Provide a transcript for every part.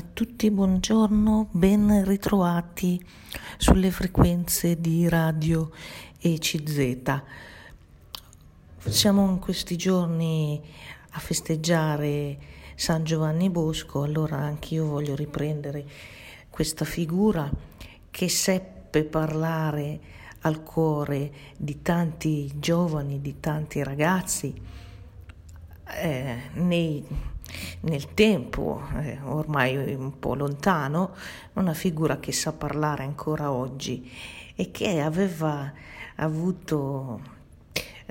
A tutti buongiorno, ben ritrovati sulle frequenze di radio ECZ. Siamo in questi giorni a festeggiare San Giovanni Bosco, allora anch'io voglio riprendere questa figura che seppe parlare al cuore di tanti giovani, di tanti ragazzi eh, nei nel tempo, eh, ormai un po' lontano, una figura che sa parlare ancora oggi e che aveva avuto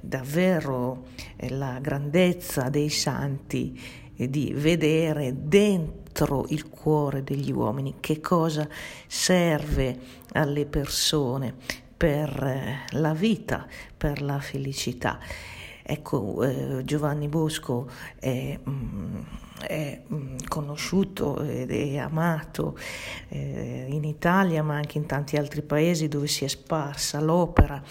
davvero eh, la grandezza dei santi di vedere dentro il cuore degli uomini che cosa serve alle persone per eh, la vita, per la felicità. Ecco, eh, Giovanni Bosco è, mm, è, mm, conosciuto ed è amato eh, in Italia ma anche in tanti altri paesi dove si è sparsa l'opera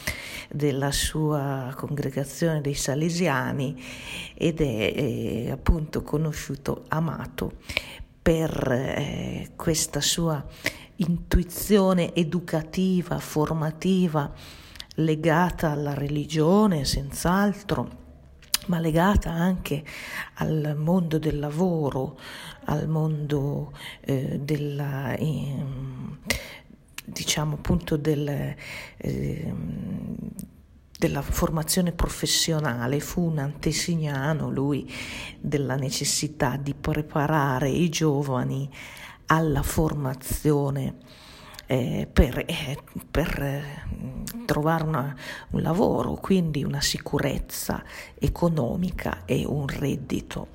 della sua congregazione dei Salesiani ed è, è appunto conosciuto, amato per eh, questa sua intuizione educativa, formativa, legata alla religione, senz'altro, ma legata anche al mondo del lavoro, al mondo eh, della, eh, diciamo appunto del, eh, della formazione professionale. Fu un antesignano lui della necessità di preparare i giovani alla formazione eh, per, eh, per eh, trovare una, un lavoro, quindi una sicurezza economica e un reddito.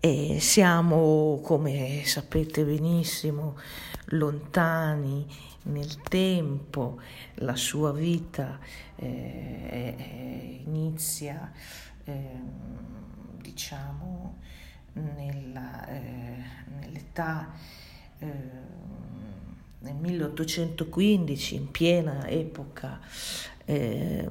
E siamo, come sapete benissimo, lontani nel tempo, la sua vita eh, inizia, eh, diciamo, nella, eh, nell'età nel 1815, in piena epoca eh,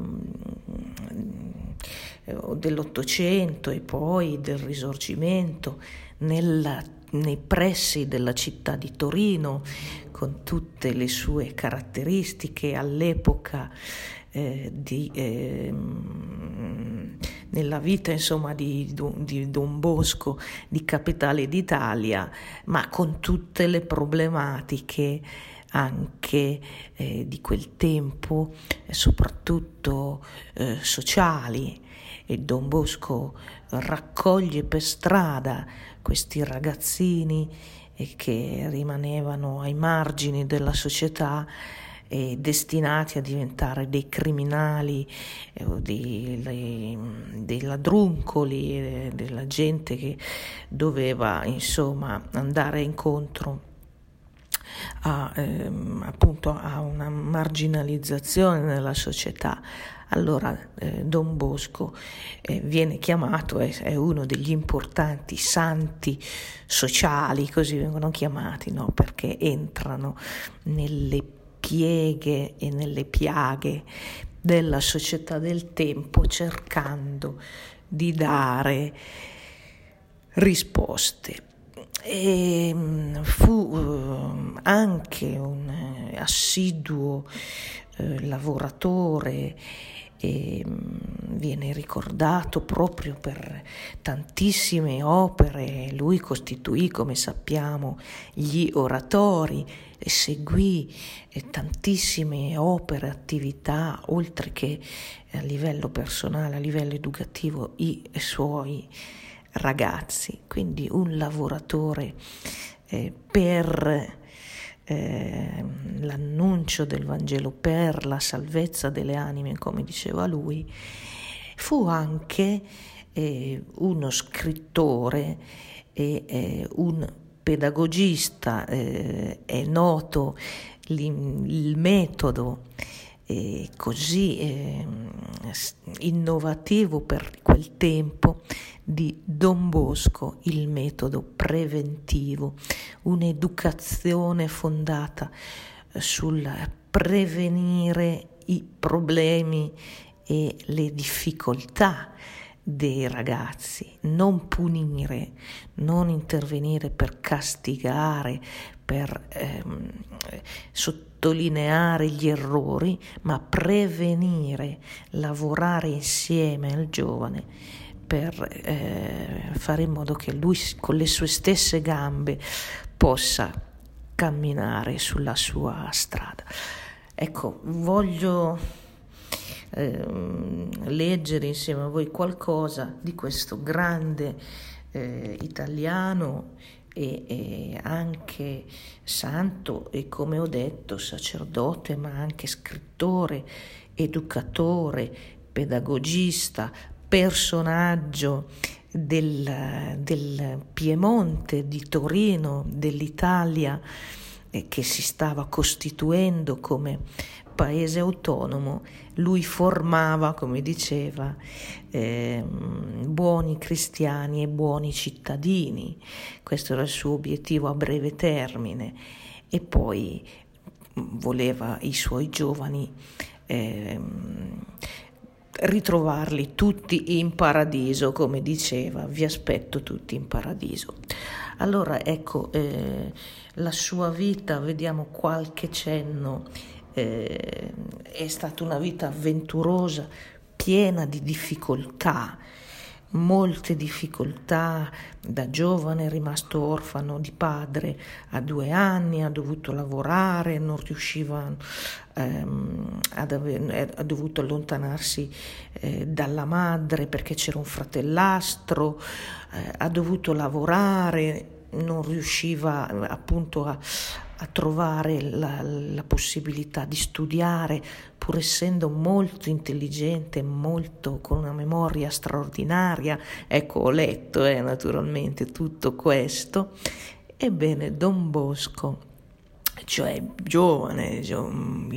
dell'Ottocento e poi del Risorgimento, nella, nei pressi della città di Torino, con tutte le sue caratteristiche all'epoca eh, di, eh, nella vita insomma, di, di, Don Bosco, di capitale d'Italia, ma con tutte le problematiche anche eh, di quel tempo, soprattutto eh, sociali. E Don Bosco raccoglie per strada questi ragazzini eh, che rimanevano ai margini della società eh, destinati a diventare dei criminali, eh, dei, dei, ladruncoli, eh, della gente che doveva insomma andare incontro a, ehm, appunto a una marginalizzazione nella società. Allora eh, Don Bosco eh, viene chiamato, è, è, uno degli importanti santi sociali, così vengono chiamati, no? perché entrano nelle pieghe e nelle piaghe della società del tempo cercando di dare risposte. E mm, fu eh, anche un eh, assiduo eh, lavoratore e mm, viene ricordato proprio per tantissime opere. Lui costituì, come sappiamo, gli oratori e seguì eh, tantissime opere, attività, oltre che a livello personale, a livello educativo, i suoi ragazzi. Quindi un lavoratore eh, per eh, l'annuncio del Vangelo per la salvezza delle anime, come diceva lui, fu anche eh, uno scrittore e eh, un pedagogista, eh, è noto il metodo eh, così eh, innovativo per quel tempo di Don Bosco, il metodo preventivo, un'educazione fondata eh, sul prevenire i problemi e le difficoltà dei ragazzi, non punire, non intervenire per castigare, per ehm, sottolineare gli errori, ma prevenire, lavorare insieme al giovane per eh, fare in modo che lui con le sue stesse gambe possa camminare sulla sua strada. Ecco, voglio eh, leggere insieme a voi qualcosa di questo grande eh, italiano e, e, anche santo e come ho detto sacerdote ma anche scrittore, educatore, pedagogista, personaggio del, del Piemonte, di Torino, dell'Italia che si stava costituendo come paese autonomo, lui formava, come diceva, eh, buoni cristiani e buoni cittadini. Questo era il suo obiettivo a breve termine. E poi voleva i suoi giovani eh, ritrovarli tutti in paradiso, come diceva, vi aspetto tutti in paradiso. Allora ecco, eh, la sua vita, vediamo qualche cenno eh, è stata una vita avventurosa, piena di difficoltà, molte difficoltà. Da giovane è rimasto orfano di padre a due anni, ha dovuto lavorare, non riusciva, ehm, ave- ha dovuto allontanarsi eh, dalla madre perché c'era un fratellastro, eh, ha dovuto lavorare, non riusciva appunto a, a trovare la, la, possibilità di studiare, pur essendo molto intelligente, molto con una memoria straordinaria. Ecco, ho letto eh, naturalmente tutto questo. Ebbene, Don Bosco, cioè giovane,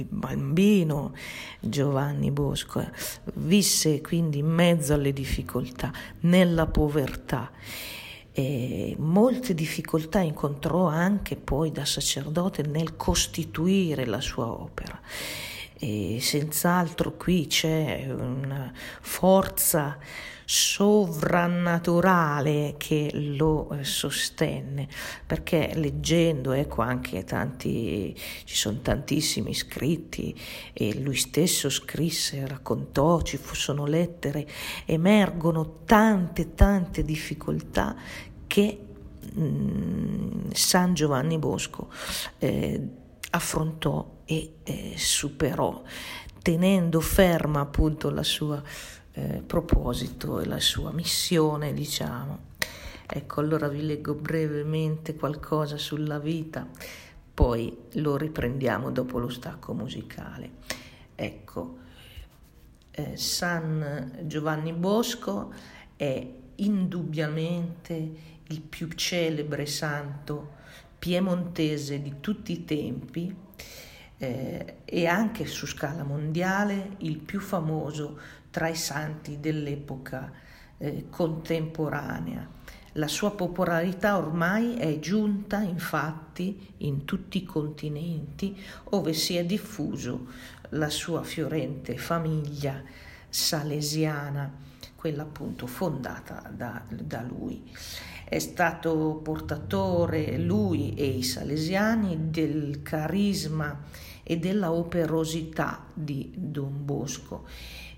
bambino Giovanni Bosco, visse quindi in mezzo alle difficoltà, nella povertà e molte difficoltà incontrò anche poi da sacerdote nel costituire la sua opera. E senz'altro qui c'è una forza sovrannaturale che lo eh, sostenne, perché leggendo, ecco anche tanti, ci sono tantissimi scritti e lui stesso scrisse, raccontò, ci sono lettere, emergono tante, tante difficoltà che mh, mm, San Giovanni Bosco eh, affrontò e eh, superò, tenendo ferma appunto la sua eh, proposito e la sua missione, diciamo. Ecco, allora vi leggo brevemente qualcosa sulla vita, poi lo riprendiamo dopo lo stacco musicale. Ecco, eh, San Giovanni Bosco è indubbiamente il più celebre santo piemontese di tutti i tempi eh, e anche su scala mondiale il più famoso tra i santi dell'epoca eh, contemporanea. La sua popolarità ormai è giunta infatti in tutti i continenti ove si è diffuso la sua fiorente famiglia salesiana, quella appunto fondata da, da lui è stato portatore lui e i salesiani del carisma e della operosità di Don Bosco,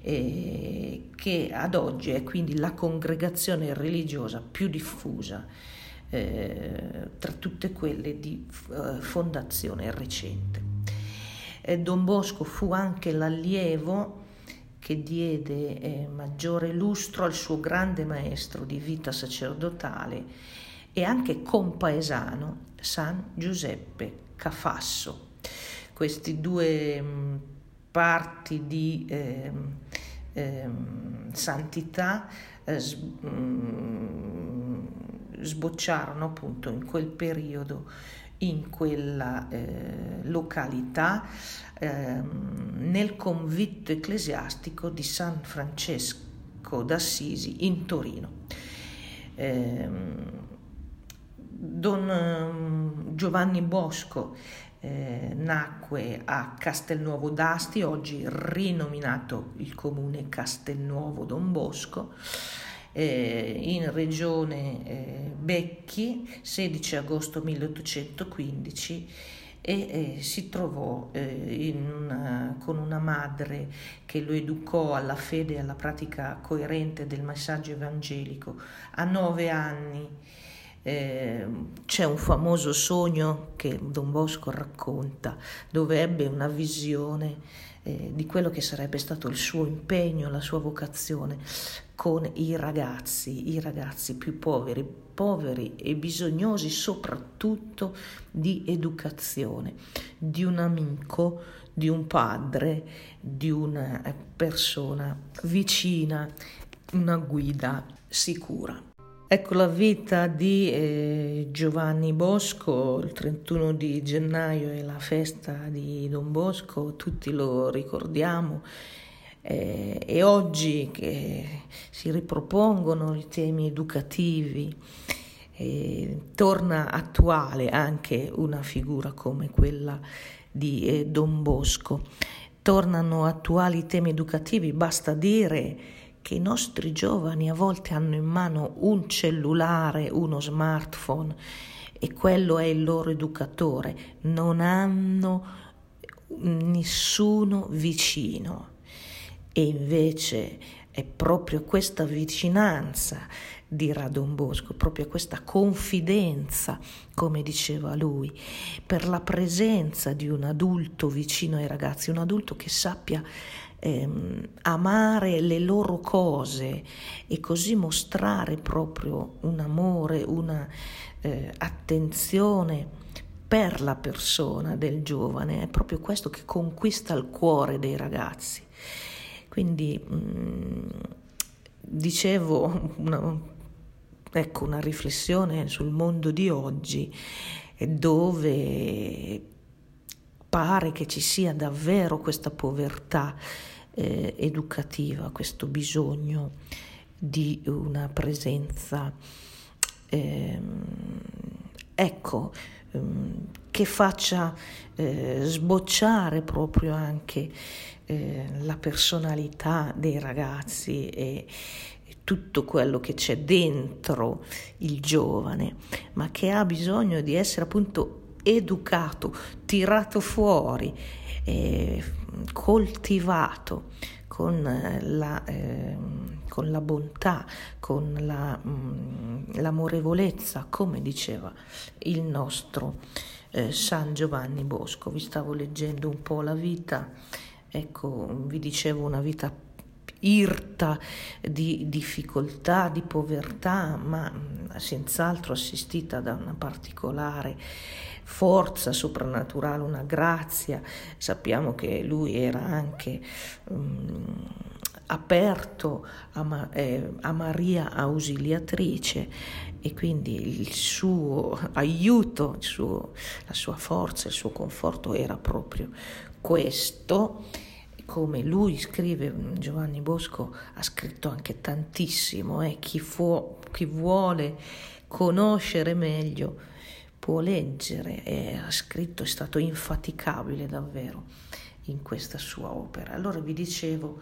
eh, che ad oggi è quindi la congregazione religiosa più diffusa eh, tra tutte quelle di eh, fondazione recente. Don Bosco fu anche l'allievo che diede eh, maggiore lustro al suo grande maestro di vita sacerdotale e anche compaesano San Giuseppe Cafasso. Questi due mm, parti di eh, eh, santità eh, mh, mm, sbocciarono appunto in quel periodo in quella eh, località eh, nel convitto ecclesiastico di San Francesco d'Assisi in Torino. Eh, Don ehm, Giovanni Bosco eh, nacque a Castelnuovo d'Asti, oggi rinominato il comune Castelnuovo Don Bosco, eh, in regione eh, Becchi, 16 agosto 1815 e eh, si trovò eh, una, con una madre che lo educò alla fede e alla pratica coerente del messaggio evangelico a nove anni. Eh, c'è un famoso sogno che Don Bosco racconta dove ebbe una visione eh, di quello che sarebbe stato il suo impegno, la sua vocazione con i ragazzi, i ragazzi più poveri, poveri e bisognosi soprattutto di educazione, di un amico, di un padre, di una persona vicina, una guida sicura. Ecco la vita di eh, Giovanni Bosco, il 31 di gennaio è la festa di Don Bosco, tutti lo ricordiamo eh, e oggi che si ripropongono i temi educativi, eh, torna attuale anche una figura come quella di eh, Don Bosco. Tornano attuali i temi educativi, basta dire che i nostri giovani a volte hanno in mano un cellulare, uno smartphone e quello è il loro educatore, non hanno nessuno vicino. E invece è proprio questa vicinanza di Radon Bosco, proprio questa confidenza, come diceva lui, per la presenza di un adulto vicino ai ragazzi, un adulto che sappia ehm, amare le loro cose e così mostrare proprio un amore, una eh, attenzione per la persona del giovane, è proprio questo che conquista il cuore dei ragazzi. Quindi mh, mm, dicevo ecco, una riflessione sul mondo di oggi dove pare che ci sia davvero questa povertà eh, educativa, questo bisogno di una presenza, ehm, ecco, ehm, che faccia eh, sbocciare proprio anche eh, la personalità dei ragazzi e tutto quello che c'è dentro il giovane, ma che ha bisogno di essere appunto educato, tirato fuori, eh, coltivato con la, eh, con la, bontà, con la, mh, mm, l'amorevolezza, come diceva il nostro eh, San Giovanni Bosco. Vi stavo leggendo un po' la vita, ecco, vi dicevo una vita irta di difficoltà, di povertà, ma mm, senz'altro assistita da una particolare forza soprannaturale, una grazia. Sappiamo che lui era anche um, aperto a, Ma, eh, a Maria ausiliatrice e quindi il suo aiuto, il suo, la sua forza, il suo conforto era proprio questo come lui scrive, Giovanni Bosco ha scritto anche tantissimo, eh, chi, fu, chi vuole conoscere meglio può leggere, e ha scritto, è stato infaticabile davvero in questa sua opera. Allora vi dicevo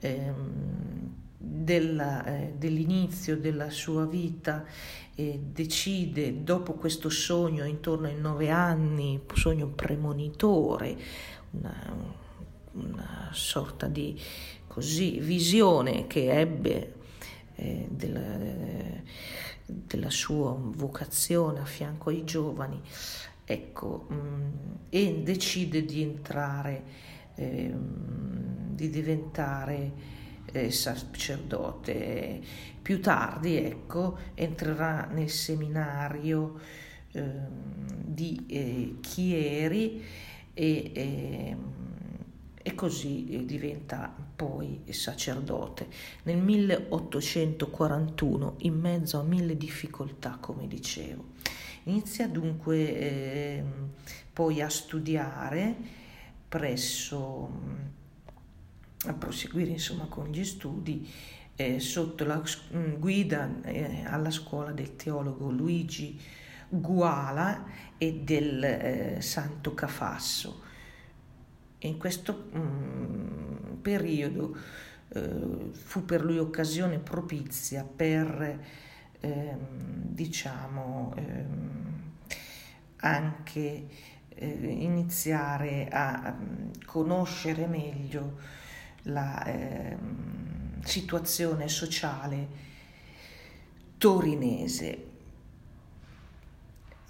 ehm, della, eh, dell'inizio della sua vita, eh, decide dopo questo sogno intorno ai nove anni, sogno premonitore, una, una sorta di così, visione che ebbe eh, della, della, sua vocazione a fianco ai giovani, ecco, mh, mm, e decide di entrare, eh, di diventare eh, sacerdote. Più tardi, ecco, entrerà nel seminario ehm, di eh, Chieri e ehm, e così eh, diventa poi sacerdote. Nel 1841, in mezzo a mille difficoltà, come dicevo, inizia dunque eh, poi a studiare presso, mm, a proseguire insomma con gli studi eh, sotto la mm, guida eh, alla scuola del teologo Luigi Guala e del eh, Santo Cafasso. In questo mm, periodo eh, fu per lui occasione propizia per, ehm, diciamo, ehm, anche eh, iniziare a mm, conoscere meglio la ehm, situazione sociale torinese.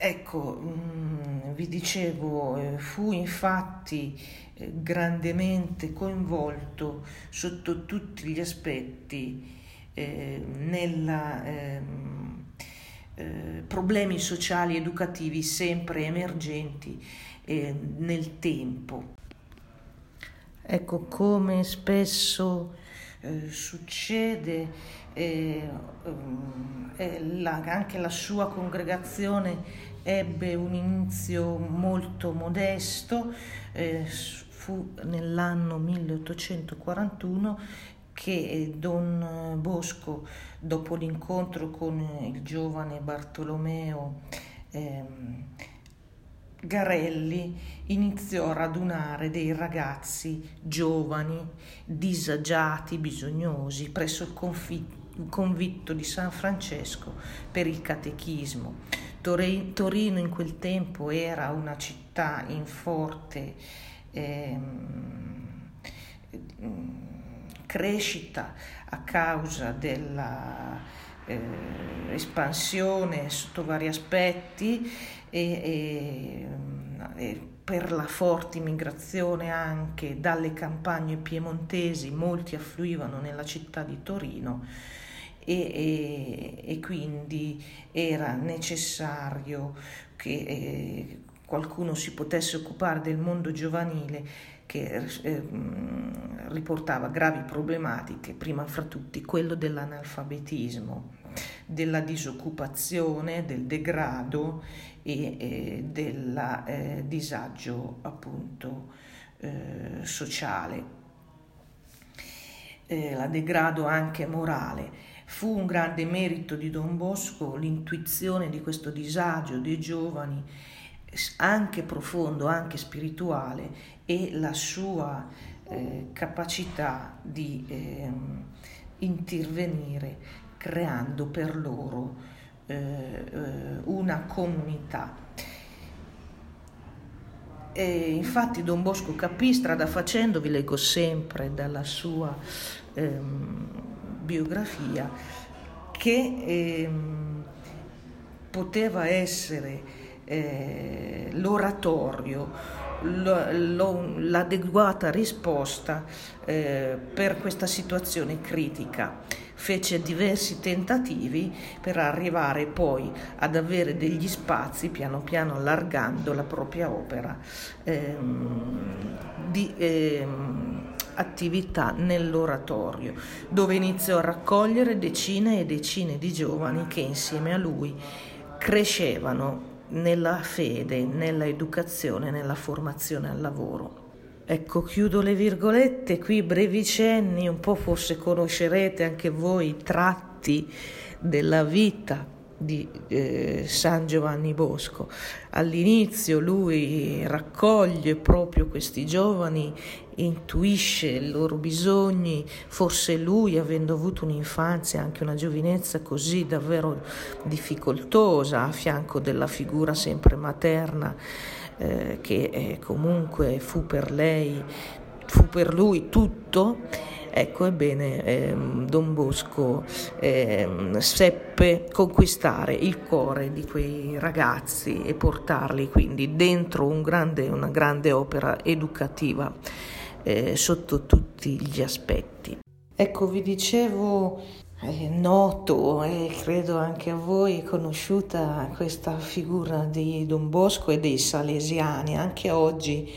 Ecco, mm, vi dicevo, eh, fu infatti eh, grandemente coinvolto sotto tutti gli aspetti eh, ehm, eh, problemi sociali educativi sempre emergenti eh, nel tempo. Ecco, come spesso eh, succede, eh, la, anche la sua congregazione ebbe un inizio molto modesto, eh, fu nell'anno 1841 che Don Bosco, dopo l'incontro con il giovane Bartolomeo ehm, Garelli, iniziò a radunare dei ragazzi giovani, disagiati, bisognosi, presso il confitto convitto di San Francesco per il catechismo. Torino in quel tempo era una città in forte ehm, crescita a causa della eh, sotto vari aspetti e, e, e, per la forte immigrazione anche dalle campagne piemontesi molti affluivano nella città di Torino e, e, e quindi era necessario che eh, qualcuno si potesse occupare del mondo giovanile che eh, riportava gravi problematiche, prima fra tutti quello dell'analfabetismo, della disoccupazione, del degrado e eh, del eh, disagio appunto eh, sociale, eh, la degrado anche morale. Fu un grande merito di Don Bosco l'intuizione di questo disagio dei giovani, anche profondo, anche spirituale, e la sua eh, capacità di eh, intervenire creando per loro eh, eh, una comunità. E infatti Don Bosco capì strada facendo, vi leggo sempre dalla sua ehm, biografia che ehm, poteva essere eh, l'oratorio, lo, lo, l'adeguata risposta eh, per questa situazione critica. Fece diversi tentativi per arrivare poi ad avere degli spazi, piano piano allargando la propria opera, ehm, di, ehm, attività nell'oratorio, dove iniziò a raccogliere decine e decine di giovani che insieme a lui crescevano nella fede, nella educazione, nella formazione al lavoro. Ecco, chiudo le virgolette, qui brevi cenni, un po' forse conoscerete anche voi i tratti della vita di eh, San Giovanni Bosco. All'inizio lui raccoglie proprio questi giovani, intuisce i loro bisogni, forse lui avendo avuto un'infanzia, anche una giovinezza così davvero difficoltosa a fianco della figura sempre materna, eh, che eh, comunque fu per lei, fu per lui tutto Ecco, ebbene, ehm, Don Bosco ehm, seppe conquistare il cuore di quei ragazzi e portarli quindi dentro un grande, una grande opera educativa eh, sotto tutti gli aspetti. Ecco, vi dicevo è noto e credo anche a voi conosciuta questa figura di Don Bosco e dei Salesiani, anche oggi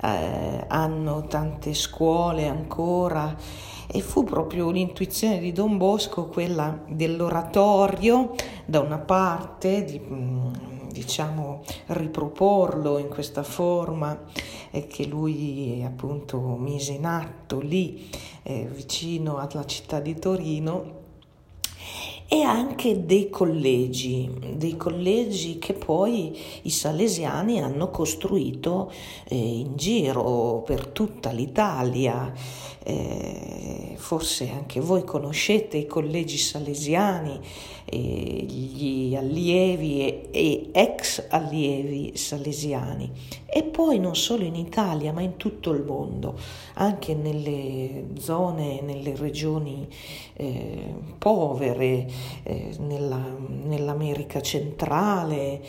eh, hanno tante scuole ancora e fu proprio l'intuizione di Don Bosco quella dell'oratorio da una parte di mm, diciamo riproporlo in questa forma eh, che lui appunto mise in atto lì eh, vicino alla città di Torino e anche dei collegi, dei collegi che poi i salesiani hanno costruito eh, in giro per tutta l'Italia. Eh, forse anche voi conoscete i collegi salesiani, eh, gli allievi e, e ex allievi salesiani. E poi non solo in Italia ma in tutto il mondo, anche nelle zone, nelle regioni eh, povere, eh, nella, nell'America centrale,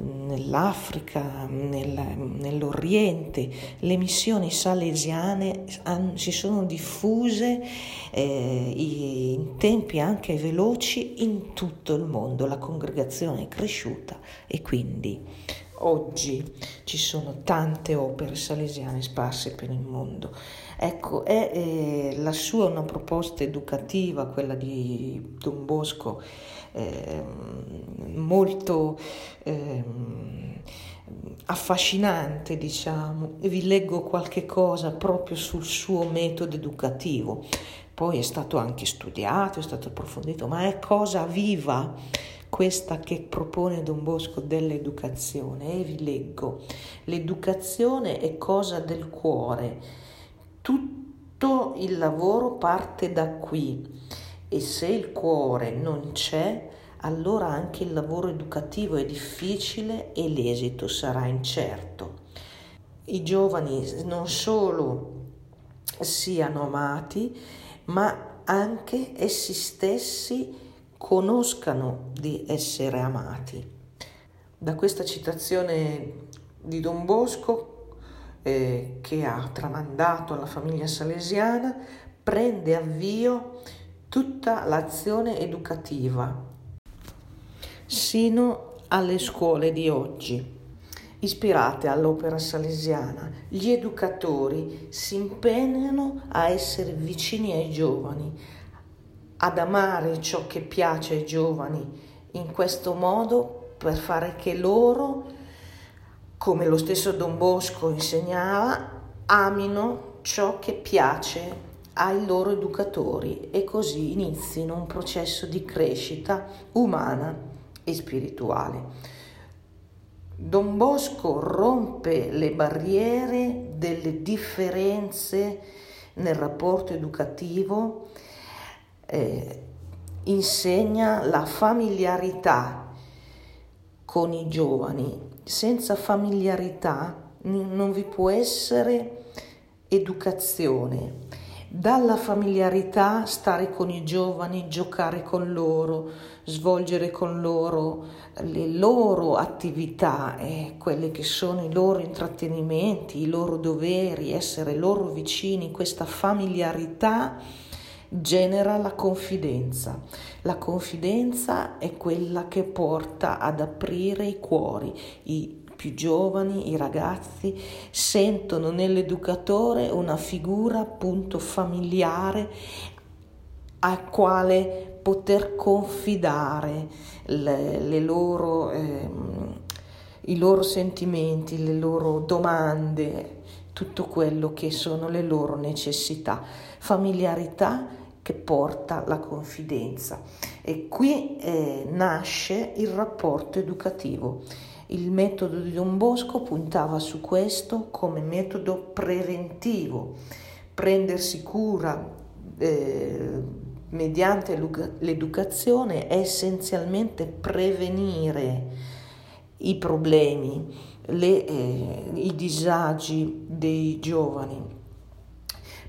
nell'Africa, nella, nell'Oriente, le missioni salesiane han, si sono diffuse eh, in tempi anche veloci in tutto il mondo, la congregazione è cresciuta e quindi oggi ci sono tante opere salesiane sparse per il mondo. Ecco, è eh, la sua una proposta educativa, quella di Don Bosco, eh, molto eh, affascinante, diciamo. Vi leggo qualche cosa proprio sul suo metodo educativo. Poi è stato anche studiato, è stato approfondito, ma è cosa viva questa che propone Don Bosco dell'educazione. E vi leggo, l'educazione è cosa del cuore, tutto il lavoro parte da qui e se il cuore non c'è, allora anche il lavoro educativo è difficile e l'esito sarà incerto. I giovani non solo siano amati, ma anche essi stessi conoscano di essere amati. Da questa citazione di Don Bosco, eh, che ha tramandato alla famiglia salesiana, prende avvio tutta l'azione educativa, sino alle scuole di oggi. Ispirate all'opera salesiana, gli educatori si impegnano a essere vicini ai giovani, ad amare ciò che piace ai giovani in questo modo per fare che loro, come lo stesso Don Bosco insegnava, amino ciò che piace ai loro educatori e così inizino un processo di crescita umana e spirituale. Don Bosco rompe le barriere delle differenze nel rapporto educativo eh, insegna la familiarità con i giovani. Senza familiarità non vi può essere educazione. Dalla familiarità stare con i giovani, giocare con loro, svolgere con loro le loro attività, eh, quelle che sono i loro intrattenimenti, i loro doveri, essere loro vicini, questa familiarità genera la confidenza. La confidenza è quella che porta ad aprire i cuori. I più giovani, i ragazzi, sentono nell'educatore una figura appunto familiare al quale poter confidare le, le loro, eh, i loro sentimenti, le loro domande, tutto quello che sono le loro necessità. Familiarità che porta la confidenza. E qui eh, nasce il rapporto educativo. Il metodo di Don Bosco puntava su questo come metodo preventivo, prendersi cura eh, mediante l'educazione è essenzialmente prevenire i problemi, le, eh, i disagi dei giovani.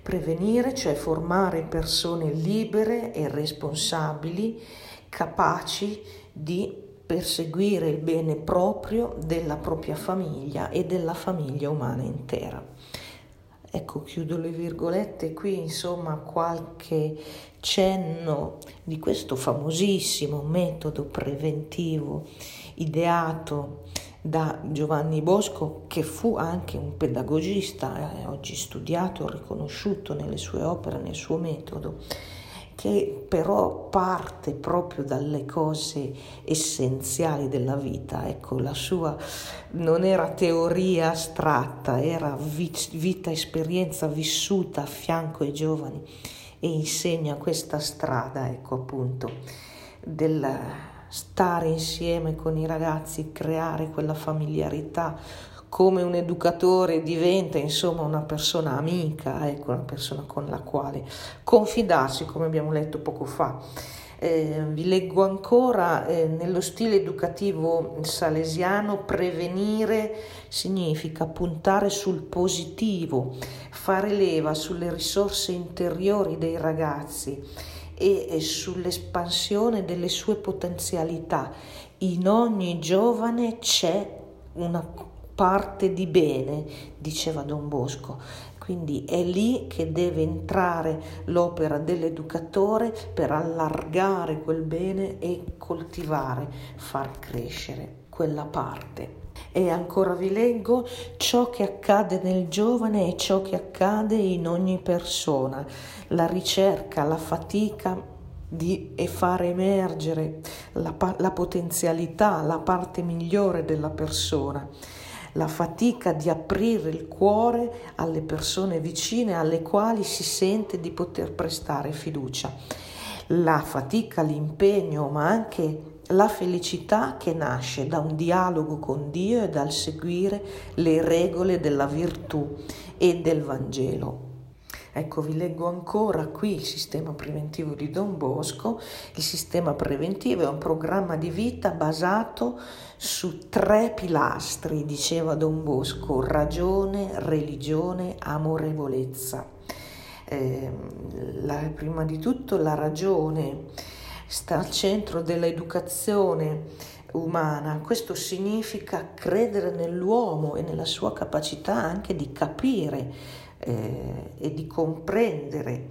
Prevenire, cioè formare persone libere e responsabili, capaci di perseguire il bene proprio della propria famiglia e della famiglia umana intera. Ecco, chiudo le virgolette qui, insomma, qualche cenno di questo famosissimo metodo preventivo ideato da Giovanni Bosco, che fu anche un pedagogista, eh, oggi studiato riconosciuto nelle sue opere, nel suo metodo, che però parte proprio dalle cose essenziali della vita. Ecco, la sua non era teoria astratta, era vita, esperienza vissuta a fianco ai giovani e insegna questa strada, ecco appunto del stare insieme con i ragazzi, creare quella familiarità, come un educatore diventa insomma una persona amica, ecco, una persona con la quale confidarsi, come abbiamo letto poco fa. Eh, vi leggo ancora, eh, nello stile educativo salesiano, prevenire significa puntare sul positivo, fare leva sulle risorse interiori dei ragazzi e, e sull'espansione delle sue potenzialità. In ogni giovane c'è una parte di bene, diceva Don Bosco. Quindi è lì che deve entrare l'opera dell'educatore per allargare quel bene e coltivare, far crescere quella parte. E ancora vi leggo, ciò che accade nel giovane è ciò che accade in ogni persona, la ricerca, la fatica di e fare emergere la, la potenzialità, la parte migliore della persona la fatica di aprire il cuore alle persone vicine alle quali si sente di poter prestare fiducia. La fatica, l'impegno, ma anche la felicità che nasce da un dialogo con Dio e dal seguire le regole della virtù e del Vangelo. Ecco, vi leggo ancora qui il sistema preventivo di Don Bosco. Il sistema preventivo è un programma di vita basato su tre pilastri, diceva Don Bosco, ragione, religione, amorevolezza. Eh, la, prima di tutto la ragione sta al centro dell'educazione umana. Questo significa credere nell'uomo e nella sua capacità anche di capire eh, e di comprendere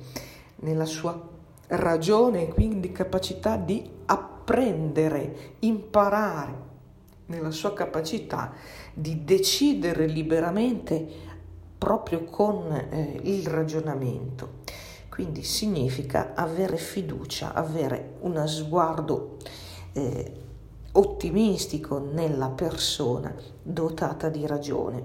nella sua ragione, quindi capacità di apprendere, imparare, nella sua capacità di decidere liberamente proprio con eh, il ragionamento. Quindi significa avere fiducia, avere uno sguardo eh, ottimistico nella persona dotata di ragione.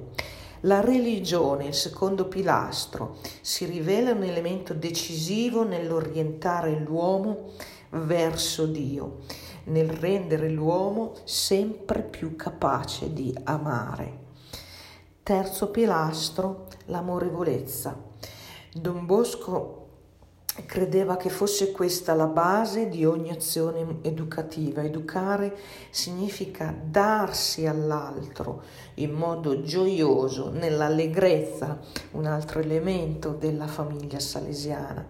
La religione, il secondo pilastro, si rivela un elemento decisivo nell'orientare l'uomo verso Dio, nel rendere l'uomo sempre più capace di amare. Terzo pilastro, l'amorevolezza. Don Bosco credeva che fosse questa la base di ogni azione educativa. Educare significa darsi all'altro in modo gioioso, nell'allegrezza, un altro elemento della famiglia salesiana,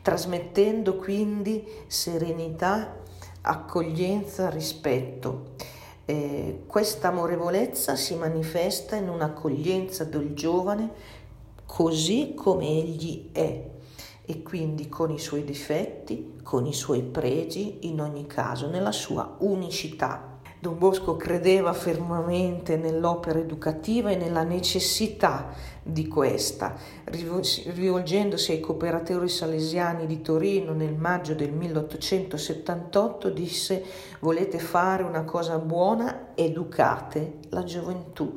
trasmettendo quindi serenità, accoglienza, rispetto. Eh, questa amorevolezza si manifesta in un'accoglienza del giovane così come egli è e quindi con i suoi difetti, con i suoi pregi, in ogni caso nella sua unicità. Don Bosco credeva fermamente nell'opera educativa e nella necessità di questa. Rivolgendosi ai cooperatori salesiani di Torino nel maggio del 1878 disse volete fare una cosa buona, educate la gioventù.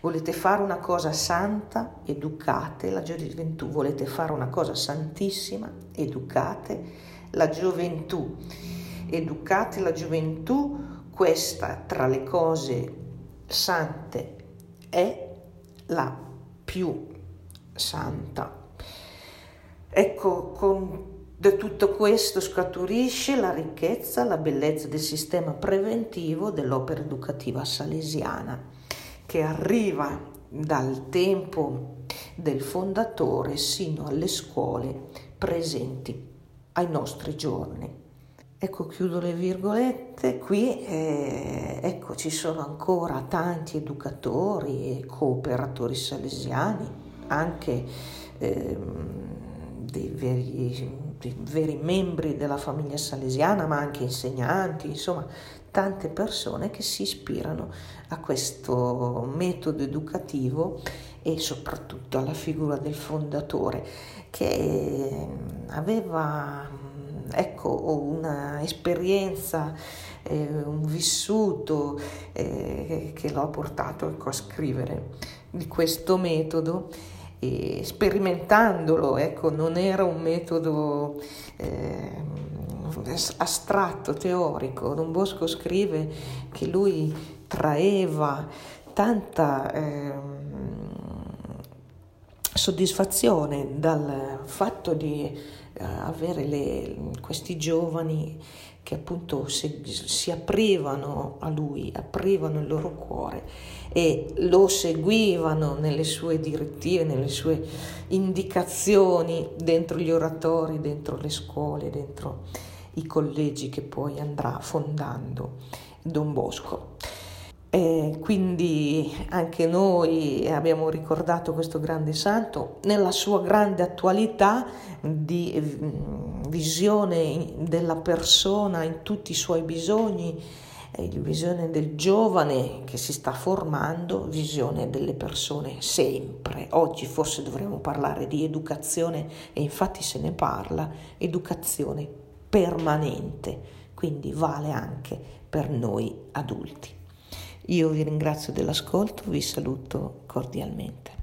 Volete fare una cosa santa? Educate la gioventù. Volete fare una cosa santissima? Educate la gioventù. Educate la gioventù, questa tra le cose sante è la più santa. Ecco, con da tutto questo scaturisce la ricchezza, la bellezza del sistema preventivo dell'opera educativa salesiana che arriva dal tempo del fondatore sino alle scuole presenti ai nostri giorni. Ecco, chiudo le virgolette, qui eh, ecco, ci sono ancora tanti educatori e cooperatori salesiani, anche eh, dei, veri, dei veri membri della famiglia salesiana, ma anche insegnanti, insomma, tante persone che si ispirano a questo metodo educativo e soprattutto alla figura del fondatore che aveva ecco, un'esperienza, eh, un vissuto eh, che lo ha portato ecco, a scrivere di questo metodo e sperimentandolo, ecco, non era un metodo eh, astratto, teorico. Don Bosco scrive che lui traeva tanta eh, soddisfazione dal fatto di eh, avere le, questi giovani che appunto si, si aprivano a lui, aprivano il loro cuore e lo seguivano nelle sue direttive, nelle sue indicazioni dentro gli oratori, dentro le scuole, dentro i collegi che poi andrà fondando Don Bosco. E quindi anche noi abbiamo ricordato questo grande santo nella sua grande attualità di mm, visione della persona in tutti i suoi bisogni, visione del giovane che si sta formando, visione delle persone sempre. Oggi forse dovremmo parlare di educazione e infatti se ne parla, educazione permanente, quindi vale anche per noi adulti. Io vi ringrazio dell'ascolto, vi saluto cordialmente.